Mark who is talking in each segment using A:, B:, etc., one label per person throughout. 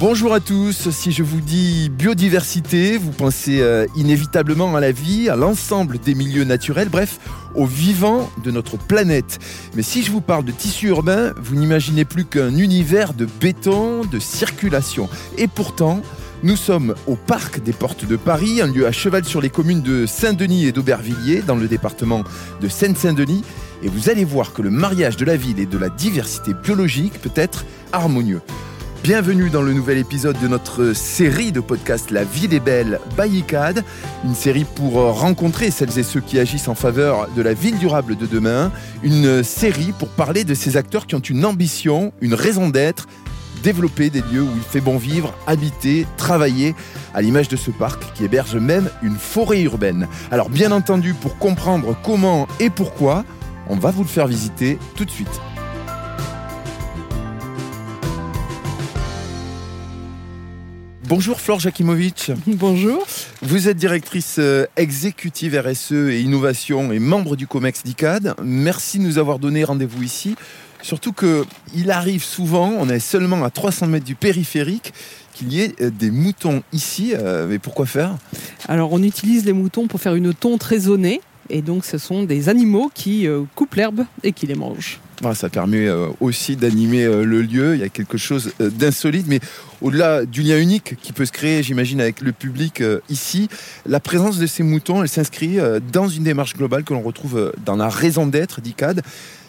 A: Bonjour à tous, si je vous dis biodiversité, vous pensez euh, inévitablement à la vie, à l'ensemble des milieux naturels, bref, au vivant de notre planète. Mais si je vous parle de tissu urbain, vous n'imaginez plus qu'un univers de béton, de circulation. Et pourtant, nous sommes au Parc des Portes de Paris, un lieu à cheval sur les communes de Saint-Denis et d'Aubervilliers, dans le département de Seine-Saint-Denis. Et vous allez voir que le mariage de la ville et de la diversité biologique peut être harmonieux. Bienvenue dans le nouvel épisode de notre série de podcast La ville est belle by ICAD, une série pour rencontrer celles et ceux qui agissent en faveur de la ville durable de demain, une série pour parler de ces acteurs qui ont une ambition, une raison d'être, développer des lieux où il fait bon vivre, habiter, travailler, à l'image de ce parc qui héberge même une forêt urbaine. Alors bien entendu, pour comprendre comment et pourquoi, on va vous le faire visiter tout de suite. Bonjour Flore Jakimovic.
B: Bonjour.
A: Vous êtes directrice euh, exécutive RSE et innovation et membre du COMEX d'ICAD. Merci de nous avoir donné rendez-vous ici. Surtout qu'il arrive souvent, on est seulement à 300 mètres du périphérique, qu'il y ait euh, des moutons ici. Euh, mais pourquoi faire?
B: Alors on utilise les moutons pour faire une tonte raisonnée. Et donc ce sont des animaux qui coupent l'herbe et qui les mangent.
A: Ça permet aussi d'animer le lieu. Il y a quelque chose d'insolite. Mais au-delà du lien unique qui peut se créer, j'imagine, avec le public ici, la présence de ces moutons, elle s'inscrit dans une démarche globale que l'on retrouve dans la raison d'être d'ICAD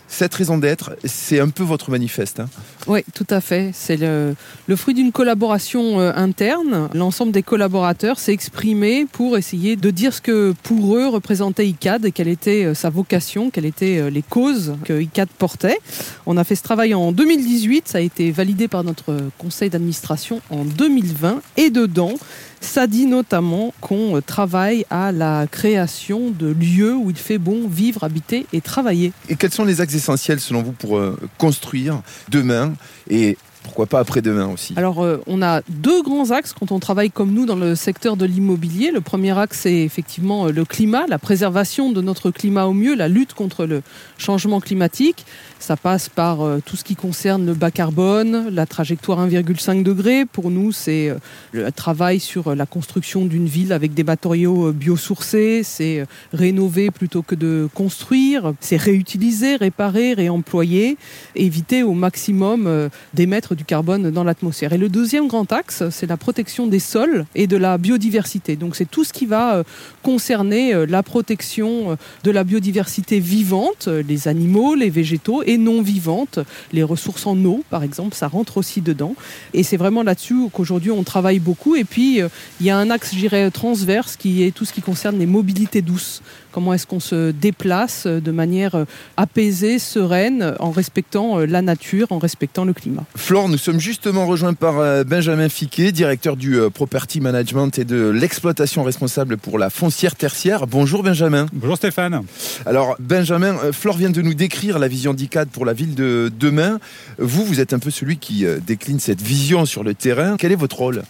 A: cette raison d'être, c'est un peu votre manifeste. Hein.
B: oui, tout à fait. C'est le, fruit d'une collaboration euh, interne. L'ensemble des collaborateurs s'est exprimé pour essayer de dire ce que pour eux représentait ICAD et quelle était euh, sa vocation, quelles étaient euh, les causes que ICAD portait. On a fait ce travail en 2018, ça a été validé par notre conseil d'administration en 2020 et dedans, ça dit notamment qu'on travaille à la création de lieux où il fait bon vivre, habiter et travailler.
A: Et quels sont les axes essentiels selon vous pour euh, construire demain et pourquoi pas après-demain aussi
B: Alors, euh, on a deux grands axes quand on travaille comme nous dans le secteur de l'immobilier. Le premier axe, c'est effectivement euh, le climat, la préservation de notre climat au mieux, la lutte contre le changement climatique. Ça passe par euh, tout ce qui concerne le bas carbone, la trajectoire 1,5 degré. Pour nous, c'est le travail sur la construction d'une ville avec des matériaux biosourcés, c'est rénover plutôt que de construire, c'est réutiliser, réparer, réemployer, éviter au maximum d'émettre du carbone dans l'atmosphère. Et le deuxième grand axe, c'est la protection des sols et de la biodiversité. Donc c'est tout ce qui va concerner la protection de la biodiversité vivante, les animaux, les végétaux et non vivantes. Les ressources en eau, par exemple, ça rentre aussi dedans. Et c'est vraiment là-dessus qu'aujourd'hui on travaille beaucoup. Et puis, euh, il y a un axe, je dirais, transverse qui est tout ce qui concerne les mobilités douces. Comment est-ce qu'on se déplace de manière euh, apaisée, sereine, en respectant euh, la nature, en respectant le climat?
A: Flore, nous sommes justement rejoints par Benjamin Fiquet, directeur du Property Management et de l'exploitation responsable pour la foncière tertiaire. Bonjour Benjamin.
C: Bonjour Stéphane.
A: Alors Benjamin, Flore vient de nous décrire la vision d'ICAD pour la ville de demain. Vous, vous êtes un peu celui qui décline cette vision sur le terrain. Quel est votre rôle?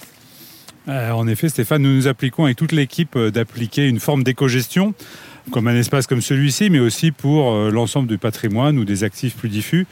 C: En effet, Stéphane, nous nous appliquons avec toute l'équipe d'appliquer une forme d'éco-gestion comme un espace comme celui-ci, mais aussi pour euh, l'ensemble du patrimoine ou des actifs plus diffus.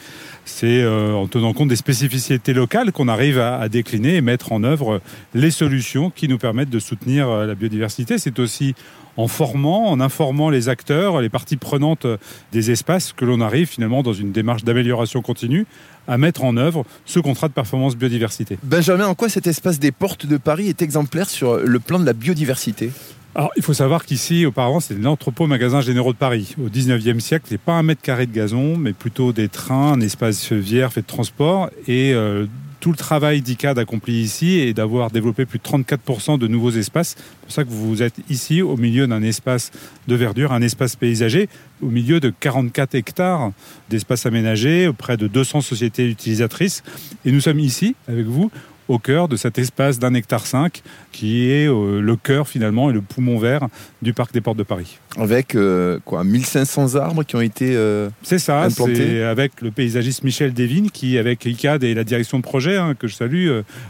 C: C'est euh, en tenant compte des spécificités locales qu'on arrive à, décliner et mettre en œuvre les solutions qui nous permettent de soutenir euh, la biodiversité. C'est aussi en formant, en informant les acteurs, les parties prenantes des espaces que l'on arrive finalement dans une démarche d'amélioration continue à mettre en œuvre ce contrat de performance biodiversité.
A: Benjamin, en quoi cet espace des portes de Paris est exemplaire sur le plan de la biodiversité?
C: Alors, il faut savoir qu'ici, auparavant, c'était l'entrepôt magasin généraux de Paris. Au 19e siècle, n'est pas un mètre carré de gazon, mais plutôt des trains, un espace vierge fait de transport. Et euh, tout le travail d'ICAD accompli ici est d'avoir développé plus de 34% de nouveaux espaces. C'est pour ça que vous êtes ici, au milieu d'un espace de verdure, un espace paysager, au milieu de 44 hectares d'espace aménagés, auprès de 200 sociétés utilisatrices. Et nous sommes ici, avec vous, au cœur de cet espace d'un hectare 5 qui est euh, le cœur finalement et le poumon vert du parc des Portes de Paris.
A: Avec euh, quoi 1500 arbres qui ont été euh,
C: C'est ça, c'est avec le paysagiste Michel Devine qui avec ICAD et la direction de projet hein, que je salue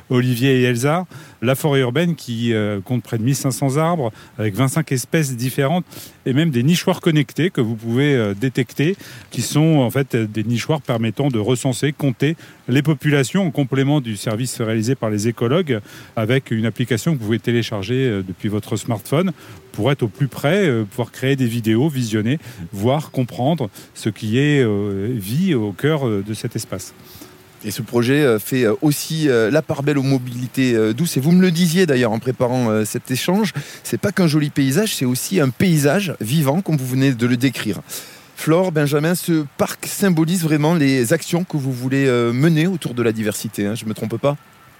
C: Olivier et Elsa, la forêt urbaine qui compte près de 1500 arbres avec 25 espèces différentes et même des nichoirs connectés que vous pouvez détecter qui sont en fait des nichoirs permettant de recenser, compter les populations en complément du service réalisé par les écologues avec une application que vous pouvez télécharger euh, depuis votre smartphone pour être au plus près, euh, pouvoir créer des vidéos, visionner, voir, comprendre ce qui est vie au cœur de cet espace.
A: Et ce projet fait aussi la part belle aux mobilités douces. Et vous me le disiez d'ailleurs en préparant cet échange, c'est pas qu'un joli paysage, c'est aussi un paysage vivant, comme vous venez de le décrire. Flore, Benjamin, ce parc symbolise vraiment les actions que vous voulez euh, mener autour de la diversité, hein, je ne me trompe pas?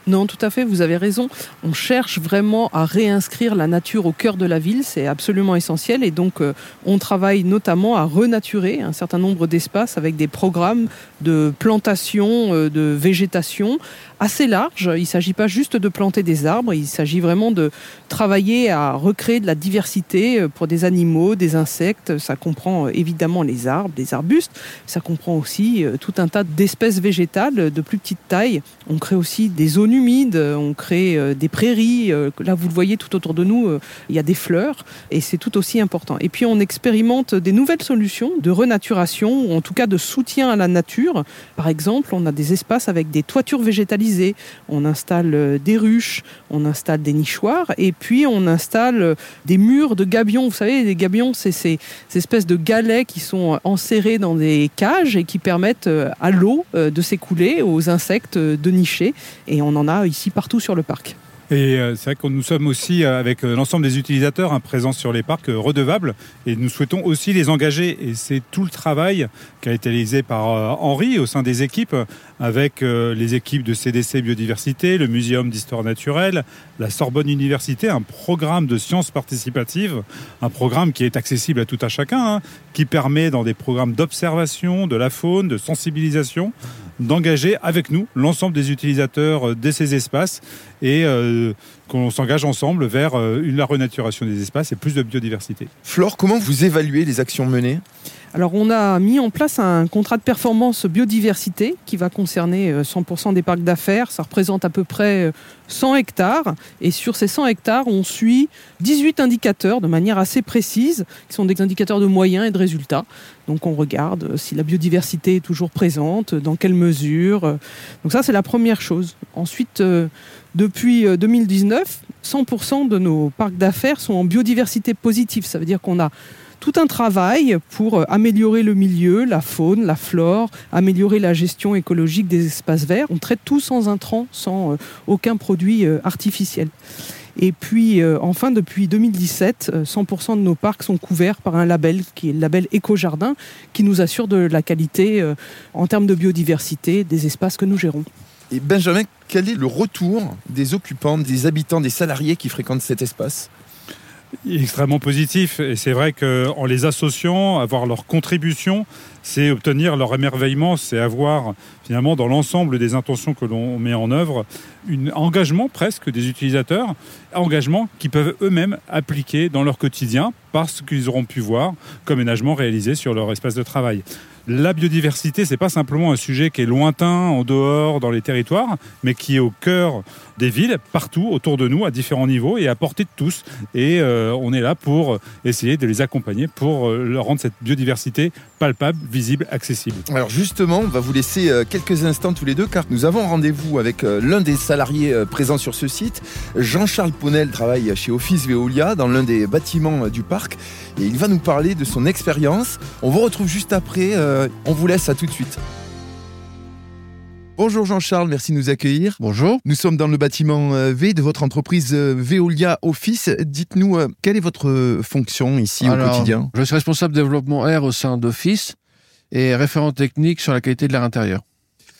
B: Non, tout à fait, vous avez raison. On cherche vraiment à réinscrire la nature au cœur de la ville, c'est absolument essentiel. Et donc, euh, on travaille notamment à renaturer un certain nombre d'espaces avec des programmes de plantation, euh, de végétation assez large. Il ne s'agit pas juste de planter des arbres, il s'agit vraiment de travailler à recréer de la diversité euh, pour des animaux, des insectes. Ça comprend euh, évidemment les arbres, les arbustes. Ça comprend aussi tout un tas d'espèces végétales de plus petite taille. On crée aussi des zones humides, on crée des prairies. Là, vous le voyez tout autour de nous, il y a des fleurs et c'est tout aussi important. Et puis, on expérimente des nouvelles solutions de renaturation ou en tout cas de soutien à la nature. Par exemple, on a des espaces avec des toitures végétalisées on installe euh, des ruches, on installe des nichoirs et puis on installe euh, des murs de gabions. Vous savez, les gabions, c'est ces, espèces de galets qui sont enserrés dans des cages et qui permettent euh, à l'eau de s'écouler, aux insectes de nicher. Et on en a ici partout sur le parc.
C: Et euh, c'est vrai que nous sommes aussi, euh, avec euh, l'ensemble des utilisateurs, hein, présents sur les parcs redevables, et nous souhaitons aussi les engager. Et c'est tout le travail qui a été réalisé par Henri au sein des équipes, avec les équipes de CDC Biodiversité, le Muséum d'Histoire Naturelle, la Sorbonne Université, un programme de sciences participatives, un programme qui est accessible à tout un chacun, hein, qui permet dans des programmes d'observation de la faune, de sensibilisation, d'engager avec nous l'ensemble des utilisateurs de ces espaces et euh, qu'on s'engage ensemble vers euh, la renaturation des espaces et plus de biodiversité.
A: Flore, comment vous évaluez les actions menées?
B: Alors on a mis en place un contrat de performance biodiversité qui va concerner 100% euh, des parcs d'affaires. Ça représente à peu près 100 hectares. Et sur ces 100 hectares, on suit 18 indicateurs de manière assez précise, qui sont des indicateurs de moyens et de résultats. Donc on regarde si la biodiversité est toujours présente, dans quelle mesure. Donc ça, c'est la première chose. Ensuite, depuis 2019, euh, 100% de nos parcs d'affaires sont en biodiversité positive. Ça veut dire qu'on a tout un travail pour euh, améliorer le milieu, la faune, la flore, améliorer la gestion écologique des espaces verts. On traite tout sans intrants, sans euh, aucun produit artificiel. Et puis, enfin, depuis 2017, 100% de nos parcs sont couverts par un label qui est le label Éco-Jardin, qui nous assure de la qualité en termes de biodiversité des espaces que nous gérons.
A: Et Benjamin, quel est le retour des occupants, des habitants, des salariés qui fréquentent cet espace?
C: Extrêmement positif. Et c'est vrai qu'en les associant, avoir leur contribution, c'est obtenir leur émerveillement, c'est avoir finalement dans l'ensemble des intentions que l'on met en œuvre un engagement presque des utilisateurs, engagement qu'ils peuvent eux-mêmes appliquer dans leur quotidien parce qu'ils auront pu voir comme ménagement réalisé sur leur espace de travail la biodiversité, c'est pas simplement un sujet qui est lointain, en dehors, dans les territoires, mais qui est au cœur des villes, partout autour de nous, à différents niveaux et à portée de tous. Et euh, on est là pour essayer de les accompagner, pour euh, leur rendre cette biodiversité palpable, visible, accessible.
A: Alors justement, on va vous laisser euh, quelques instants tous les deux, car nous avons rendez-vous avec l'un des salariés présents sur ce site. Jean-Charles Ponel travaille chez Office Veolia, dans l'un des bâtiments du parc, et il va nous parler de son expérience. On vous retrouve juste après. on vous laisse à tout de suite. Bonjour Jean-Charles, merci de nous accueillir.
D: Bonjour.
A: Nous sommes dans le bâtiment euh, V de votre entreprise euh, Veolia Office. Dites-nous, euh, quelle est votre fonction ici au quotidien?
D: Je suis responsable développement R au sein d'Office et référent technique sur la qualité de l'air intérieur.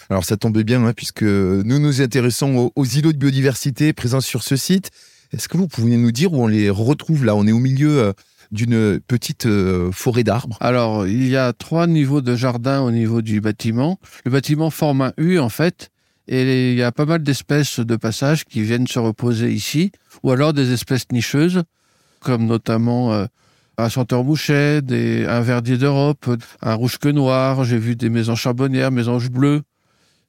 A: Alors ça tombe bien, hein, puisque nous nous intéressons aux, îlots de biodiversité présents sur ce site. Est-ce que vous pouvez nous dire où on les retrouve là? On est au milieu d'une petite euh, forêt d'arbres
D: Alors, il y a trois niveaux de jardin au niveau du bâtiment. Le bâtiment forme un U, en fait, et il y a pas mal d'espèces de passage qui viennent se reposer ici, ou alors des espèces nicheuses, comme notamment euh, un senteur bouchet, des, un verdier d'Europe, un rouge que noir, j'ai vu des maisons charbonnières, mésanges bleus.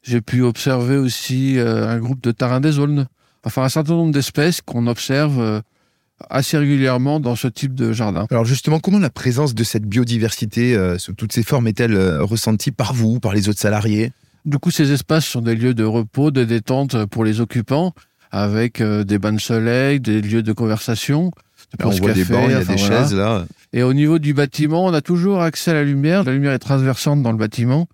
D: J'ai pu observer aussi euh, un groupe de tarins des aulnes. Enfin, un certain nombre d'espèces qu'on observe assez régulièrement dans ce type de jardin.
A: Alors justement, comment la présence de cette biodiversité euh, sous toutes ces formes est-elle euh, ressentie par vous, par les autres salariés?
D: Du coup, ces espaces sont des lieux de repos, de détente pour les occupants, avec euh, des bains de soleil, des lieux de conversation.
A: On voit des bancs, il y a des chaises là.
D: Et au niveau du bâtiment, on a toujours accès à la lumière. La lumière est transversante dans le bâtiment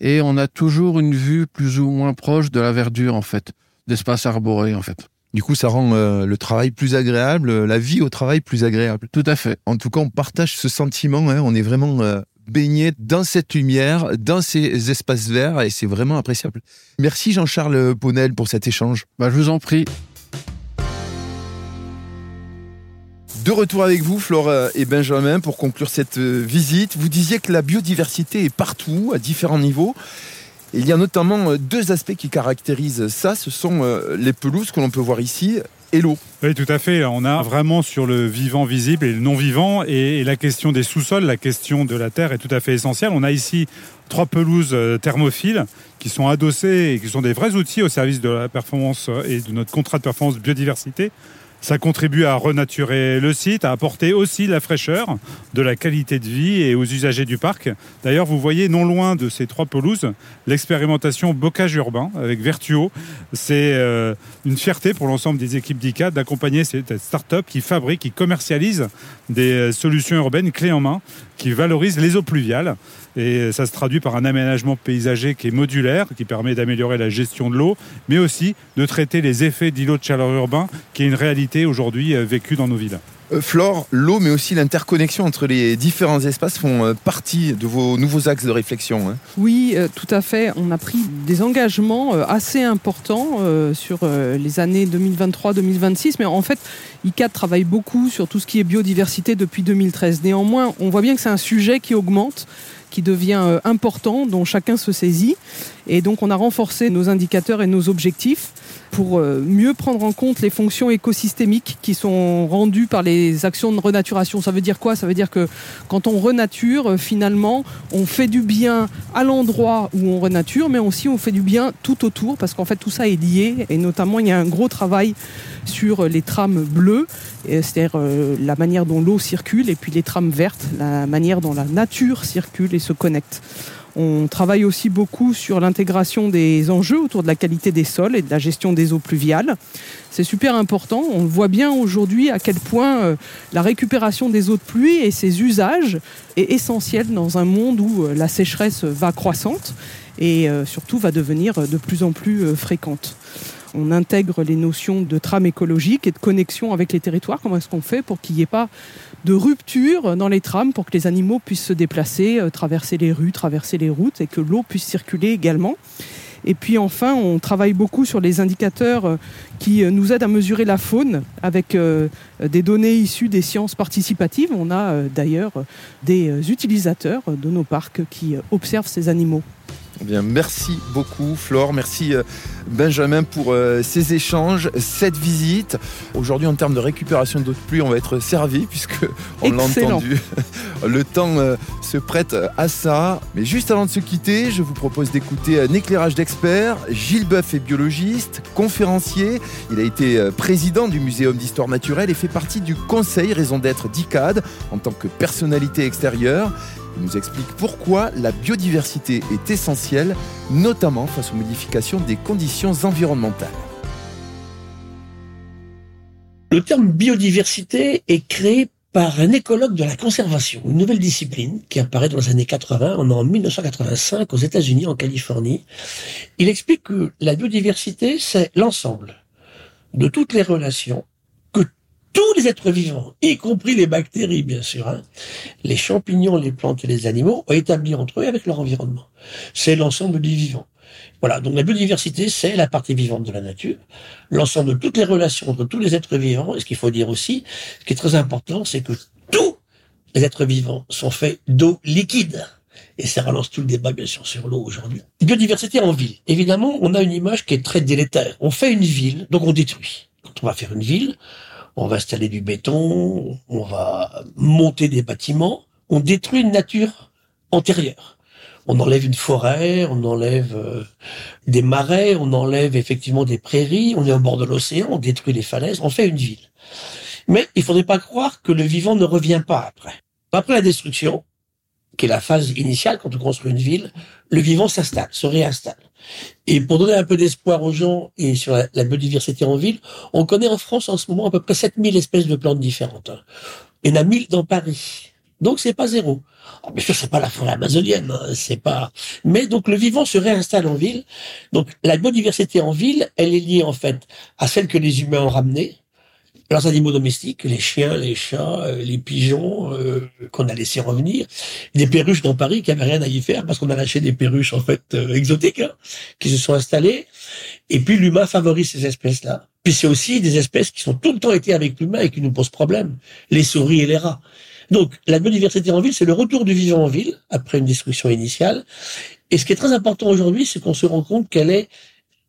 D: et on a toujours une vue plus ou moins proche de la verdure en fait, d'espace arboré en fait.
A: Du coup, ça rend euh, le travail plus agréable, la vie au travail plus agréable.
D: Tout à fait.
A: En tout cas, on partage ce sentiment. Hein. on est vraiment euh, baigné dans cette lumière, dans ces espaces verts, et c'est vraiment appréciable. Merci Jean-Charles Ponel pour cet échange.
D: Bah, je vous en prie.
A: De retour avec vous, Flore et Benjamin, pour conclure cette euh, visite. Vous disiez que la biodiversité est partout, à différents niveaux. il y a notamment euh, deux aspects qui caractérisent ça. Ce sont euh, les pelouses que l'on peut voir ici et l'eau.
C: Oui, tout à fait. On a vraiment sur le vivant visible et le non vivant. Et la question des sous-sols, la question de la terre est tout à fait essentielle. On a ici trois pelouses thermophiles qui sont adossées et qui sont des vrais outils au service de la performance et de notre contrat de performance biodiversité. Ça contribue à renaturer le site, à apporter aussi la fraîcheur, de la qualité de vie et aux usagers du parc. D'ailleurs, vous voyez non loin de ces trois pelouses l'expérimentation bocage urbain avec Vertuo. C'est euh, une fierté pour l'ensemble des équipes d'ICAD d'accompagner cette start-up qui fabrique, qui commercialise des euh, solutions urbaines clés en main, qui valorisent les eaux pluviales. Et ça se traduit par un aménagement paysager qui est modulaire, qui permet d'améliorer la gestion de l'eau, mais aussi de traiter les effets d'îlots de chaleur urbain, qui est une réalité aujourd'hui euh, vécue dans nos villes.
A: Euh, Flore, l'eau, mais aussi l'interconnexion entre les différents espaces font euh, partie de vos nouveaux axes de réflexion. Hein.
B: Oui, tout à fait. On a pris des engagements assez importants sur les années 2023-2026, mais en fait, ICAD travaille beaucoup sur tout ce qui est biodiversité depuis 2013. Néanmoins, on voit bien que c'est un sujet qui augmente qui devient euh, important, dont chacun se saisit. Et donc on a renforcé nos indicateurs et nos objectifs pour euh, mieux prendre en compte les fonctions écosystémiques qui sont rendues par les actions de renaturation. Ça veut dire quoi? Ça veut dire que quand on renature, euh, finalement, on fait du bien à l'endroit où on renature, mais aussi on fait du bien tout autour, parce qu'en fait tout ça est lié, et notamment il y a un gros travail sur les trames bleues, c'est-à-dire euh, la manière dont l'eau circule, et puis les trames vertes, la manière dont la nature circule et se connecte. On travaille aussi beaucoup sur l'intégration des enjeux autour de la qualité des sols et de la gestion des eaux pluviales. C'est super important. On voit bien aujourd'hui à quel point euh, la récupération des eaux de pluie et ses usages est essentiel dans un monde où euh, la sécheresse va croissante et euh, surtout va devenir de plus en plus fréquente on intègre les notions de trame écologique et de connexion avec les territoires. Comment est-ce qu'on fait pour qu'il n'y ait pas de rupture dans les trames pour que les animaux puissent se déplacer, euh, traverser les rues, traverser les routes et que l'eau puisse circuler également? Et puis enfin, on travaille beaucoup sur les indicateurs euh, qui euh, nous aident à mesurer la faune avec des données issues des sciences participatives. On a d'ailleurs des utilisateurs de nos parcs qui observent ces animaux.
A: Eh bien, merci beaucoup, Flore. Merci, euh, Benjamin, pour euh, ces échanges, cette visite. Aujourd'hui, en termes de récupération d'eau de pluie, on va être servi, puisque on l'a entendu. Le temps euh, se prête à ça. Mais juste avant de se quitter, je vous propose d'écouter un éclairage d'experts. Gilles Boeuf est biologiste, conférencier. Il a été président du Muséum d'histoire naturelle et fait partie du conseil raison d'être d'ICAD en tant que personnalité extérieure. Il nous explique pourquoi la biodiversité est essentielle, notamment face aux modifications des conditions environnementales.
E: Le terme biodiversité est créé par un écologue de la conservation, une nouvelle discipline qui apparaît dans les années 80, on est en 1985 aux États-Unis, en Californie. Il explique que la biodiversité, c'est l'ensemble de toutes les relations tous les êtres vivants, y compris les bactéries bien sûr, hein, les champignons, les plantes et les animaux, ont établi entre eux avec leur environnement. C'est l'ensemble du vivant. Voilà, donc la biodiversité, c'est la partie vivante de la nature, l'ensemble de toutes les relations entre tous les êtres vivants, et ce qu'il faut dire aussi, ce qui est très important, c'est que tous les êtres vivants sont faits d'eau liquide. Et ça relance tout le débat, bien sûr, sur l'eau aujourd'hui. Biodiversité en ville. Évidemment, on a une image qui est très délétère. On fait une ville, donc on détruit. Quand on va faire une ville, on va installer du béton, on va monter des bâtiments, on détruit une nature antérieure. On enlève une forêt, on enlève euh, des marais, on enlève effectivement des prairies, on est au bord de l'océan, on détruit les falaises, on fait une ville. Mais il faudrait pas croire que le vivant ne revient pas après. Après la destruction, qui est la phase initiale quand on construit une ville, le vivant s'installe, se réinstalle. Et pour donner un peu d'espoir aux gens et sur la, biodiversité en ville, on connaît en France en ce moment à peu près 7000 espèces de plantes différentes. Il y en a 1000 dans Paris. Donc c'est pas zéro. Oh, bien sûr, c'est pas la forêt amazonienne, hein, c'est pas. Mais donc le vivant se réinstalle en ville. Donc la biodiversité en ville, elle est liée en fait à celle que les humains ont ramenée, leurs animaux domestiques, les chiens, les chats, euh, les pigeons euh, qu'on a laissé revenir, des perruches dans Paris qui avaient rien à y faire parce qu'on a lâché des perruches en fait euh, exotiques hein, qui se sont installées. Et puis l'humain favorise ces espèces-là. Puis c'est aussi des espèces qui sont tout le temps été avec l'humain et qui nous posent problème, les souris et les rats. Donc la biodiversité en ville, c'est le retour du vivant en ville après une destruction initiale. Et ce qui est très important aujourd'hui, c'est qu'on se rend compte qu'elle est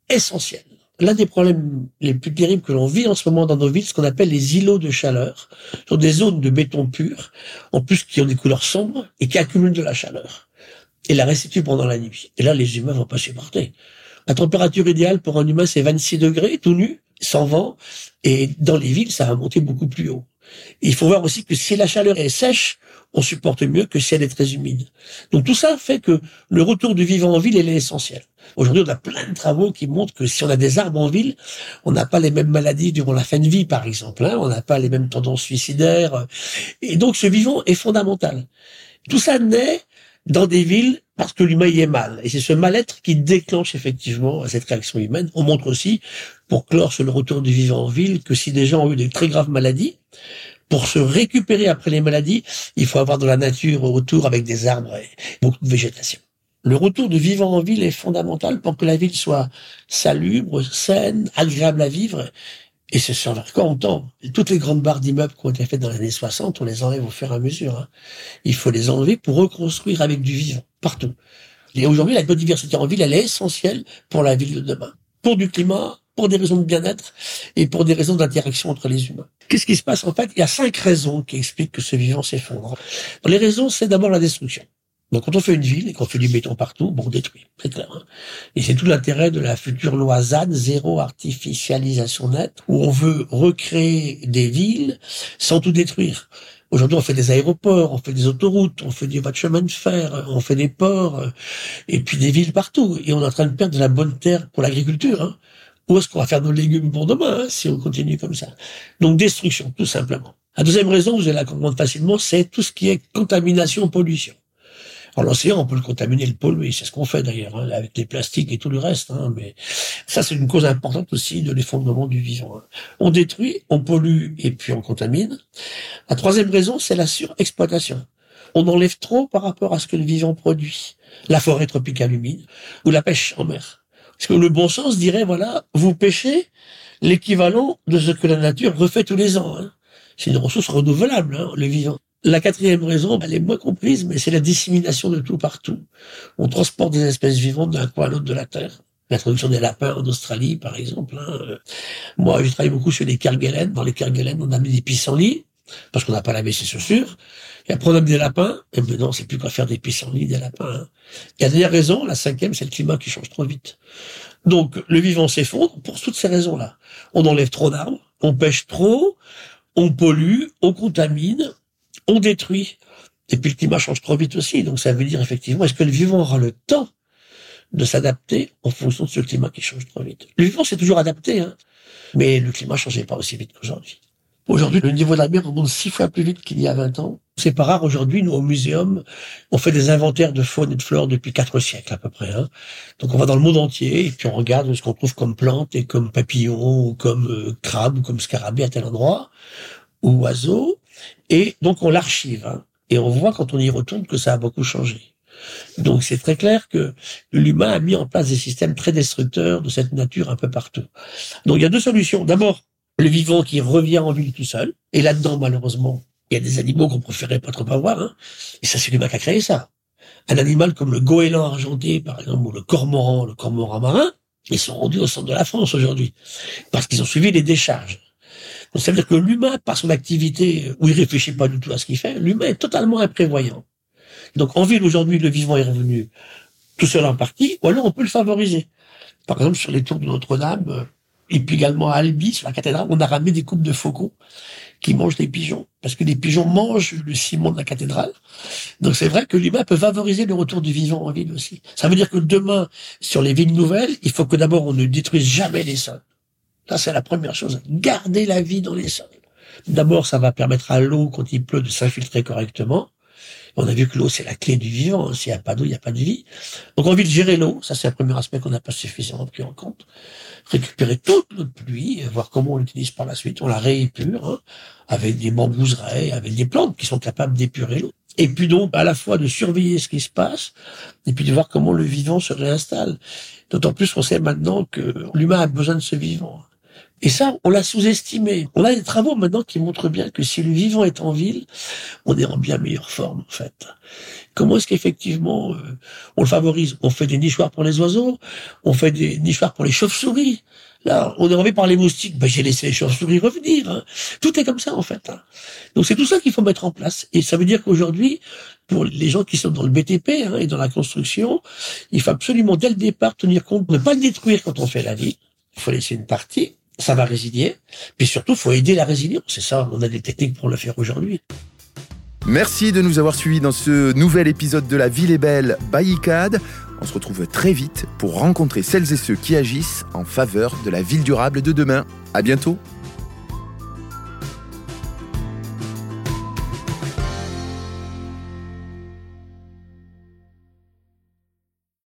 E: essentielle l'un des problèmes les plus terribles que l'on vit en ce moment dans nos villes, ce qu'on appelle les îlots de chaleur, Ce sont des zones de béton pur, en plus qui ont des couleurs sombres et qui accumulent de la chaleur et la restituent pendant la nuit. Et là, les humains vont pas supporter. La température idéale pour un humain, c'est 26 degrés, tout nu, sans vent, et dans les villes, ça va monter beaucoup plus haut. Il faut voir aussi que si la chaleur est sèche, on supporte mieux que si elle est très humide. Donc tout ça fait que le retour du vivant en ville, il est essentiel. Aujourd'hui, on a plein de travaux qui montrent que si on a des arbres en ville, on n'a pas les mêmes maladies durant la fin de vie, par exemple. Hein. on n'a pas les mêmes tendances suicidaires. Et donc, ce vivant est fondamental. Tout ça naît dans des villes parce que l'humain y est mal. Et c'est ce mal-être qui déclenche effectivement cette réaction humaine. On montre aussi, pour clore sur le retour du vivant en ville, que si des gens ont eu des très graves maladies, pour se récupérer après les maladies, il faut avoir de la nature autour avec des arbres et beaucoup de végétation. Le retour de vivant en ville est fondamental pour que la ville soit salubre, saine, agréable à vivre. Et c'est sur quand on. Toutes les grandes barres d'immeubles qui ont été faites dans les années 60, on les enlève au fur et à mesure. Hein. Il faut les enlever pour reconstruire avec du vivant, partout. Et aujourd'hui, la biodiversité en ville, elle est essentielle pour la ville de demain. Pour du climat, pour des raisons de bien-être et pour des raisons d'interaction entre les humains. Qu'est-ce qui se passe? En fait Il y a cinq raisons qui expliquent que ce vivant s'effondre. Les raisons, c'est d'abord la destruction. Donc quand on fait une ville et qu'on fait du béton partout, bon, on détruit, c'est clair. Hein. et c'est tout l'intérêt de la future loi zéro artificialisation nette, où on veut recréer des villes sans tout détruire. Aujourd'hui, on fait des aéroports, on fait des autoroutes, on fait des voies de chemin de fer, on fait des ports, et puis des villes partout. Et on est en train de perdre de la bonne terre pour l'agriculture. Hein. Où est-ce qu'on va faire nos légumes pour demain hein, si on continue comme ça? Donc destruction, tout simplement. La deuxième raison, vous allez la comprendre facilement, c'est tout ce qui est contamination, pollution. L'océan, on peut le contaminer, le polluer, c'est ce qu'on fait d'ailleurs, hein, avec les plastiques et tout le reste. Hein, mais ça, c'est une cause importante aussi de l'effondrement du vivant. Hein. On détruit, on pollue et puis on contamine. La troisième raison, c'est la surexploitation. On enlève trop par rapport à ce que le vivant produit. La forêt tropicale humide ou la pêche en mer. Parce que le bon sens dirait, voilà, vous pêchez l'équivalent de ce que la nature refait tous les ans. Hein. C'est une ressource renouvelable, le vivant. La quatrième raison, elle est moins comprise, mais c'est la dissémination de tout partout. On transporte des espèces vivantes d'un coin à l'autre de la Terre. L'introduction des lapins en Australie, par exemple. Hein. Moi, je travaille beaucoup sur les kerguelen. Dans les kerguelen, on a mis des pissenlits, parce qu'on n'a pas lavé ses chaussures. Et après, on a mis des lapins. Et maintenant, c'est plus qu'à faire des pissenlits, des lapins. Hein. Et la dernière raison, la cinquième, c'est le climat qui change trop vite. Donc, le vivant s'effondre pour toutes ces raisons-là. On enlève trop d'arbres, on pêche trop, on pollue, on contamine, on détruit. Et puis le climat change trop vite aussi. Donc ça veut dire effectivement, est-ce que le vivant aura le temps de s'adapter en fonction de ce climat qui change trop vite? Le vivant s'est toujours adapté, hein, mais le climat changeait pas aussi vite qu'aujourd'hui. Aujourd'hui, le niveau de la mer remonte six fois plus vite qu'il y a 20 ans. C'est pas rare aujourd'hui, nous, au muséum, on fait des inventaires de faune et de flore depuis quatre siècles à peu près. Hein. Donc on va dans le monde entier et puis on regarde ce qu'on trouve comme plantes et comme papillons ou comme euh, crabes ou comme scarabées à tel endroit ou oiseaux. Et donc on l'archive. Hein, et on voit quand on y retourne que ça a beaucoup changé. Donc c'est très clair que l'humain a mis en place des systèmes très destructeurs de cette nature un peu partout. Donc il y a deux solutions. D'abord, le vivant qui revient en ville tout seul. Et là-dedans, malheureusement, il y a des animaux qu'on préférait pas trop avoir. Hein. Et ça, c'est l'humain qui a créé ça. Un animal comme le goéland argenté, par exemple, ou le cormoran, le cormoran marin, ils sont rendus au centre de la France aujourd'hui. Parce qu'ils ont suivi les décharges. Donc ça veut dire que l'humain, par son activité, où il réfléchit pas du tout à ce qu'il fait, l'humain est totalement imprévoyant. Donc en ville aujourd'hui, le vivant est revenu tout seul en partie, ou alors on peut le favoriser. Par exemple, sur les tours de Notre-Dame, Et puis également à Albi, sur la cathédrale, on a ramené des coupes de faucons qui mangent les pigeons. Parce que les pigeons mangent le ciment de la cathédrale. Donc c'est vrai que l'humain peut favoriser le retour du vivant en ville aussi. Ça veut dire que demain, sur les villes nouvelles, il faut que d'abord on ne détruise jamais les sols. Là, c'est la première chose. Garder la vie dans les sols. D'abord, ça va permettre à l'eau, quand il pleut, de s'infiltrer correctement. On a vu que l'eau, c'est la clé du vivant. S'il n'y a pas d'eau, il n'y a pas de vie. Donc, envie de gérer l'eau. Ça, c'est le premier aspect qu'on n'a pas suffisamment pris en compte. Récupérer toute notre pluie, voir comment on l'utilise par la suite. On la réépure, hein, avec des bambouseraies, avec des plantes qui sont capables d'épurer l'eau. Et puis donc, à la fois de surveiller ce qui se passe, et puis de voir comment le vivant se réinstalle. D'autant plus qu'on sait maintenant que l'humain a besoin de ce vivant. Et ça, on l'a sous-estimé. On a des travaux maintenant qui montrent bien que si le vivant est en ville, on est en bien meilleure forme, en fait. Comment est-ce qu'effectivement euh, on le favorise? On fait des nichoirs pour les oiseaux, on fait des nichoirs pour les chauves-souris. Là, on est enlevé par les moustiques. Ben, j'ai laissé les chauves-souris revenir. Hein. Tout est comme ça, en fait. Hein. Donc c'est tout ça qu'il faut mettre en place. Et ça veut dire qu'aujourd'hui, pour les gens qui sont dans le BTP hein, et dans la construction, il faut absolument dès le départ tenir compte ne pas le détruire quand on fait la vie. Il faut laisser une partie ça va résilier. Puis surtout, faut aider la résilience. C'est ça, on a des techniques pour le faire aujourd'hui.
A: Merci de nous avoir suivis dans ce nouvel épisode de La Ville est belle by ICAD. On se retrouve très vite pour rencontrer celles et ceux qui agissent en faveur de la ville durable de demain. À bientôt.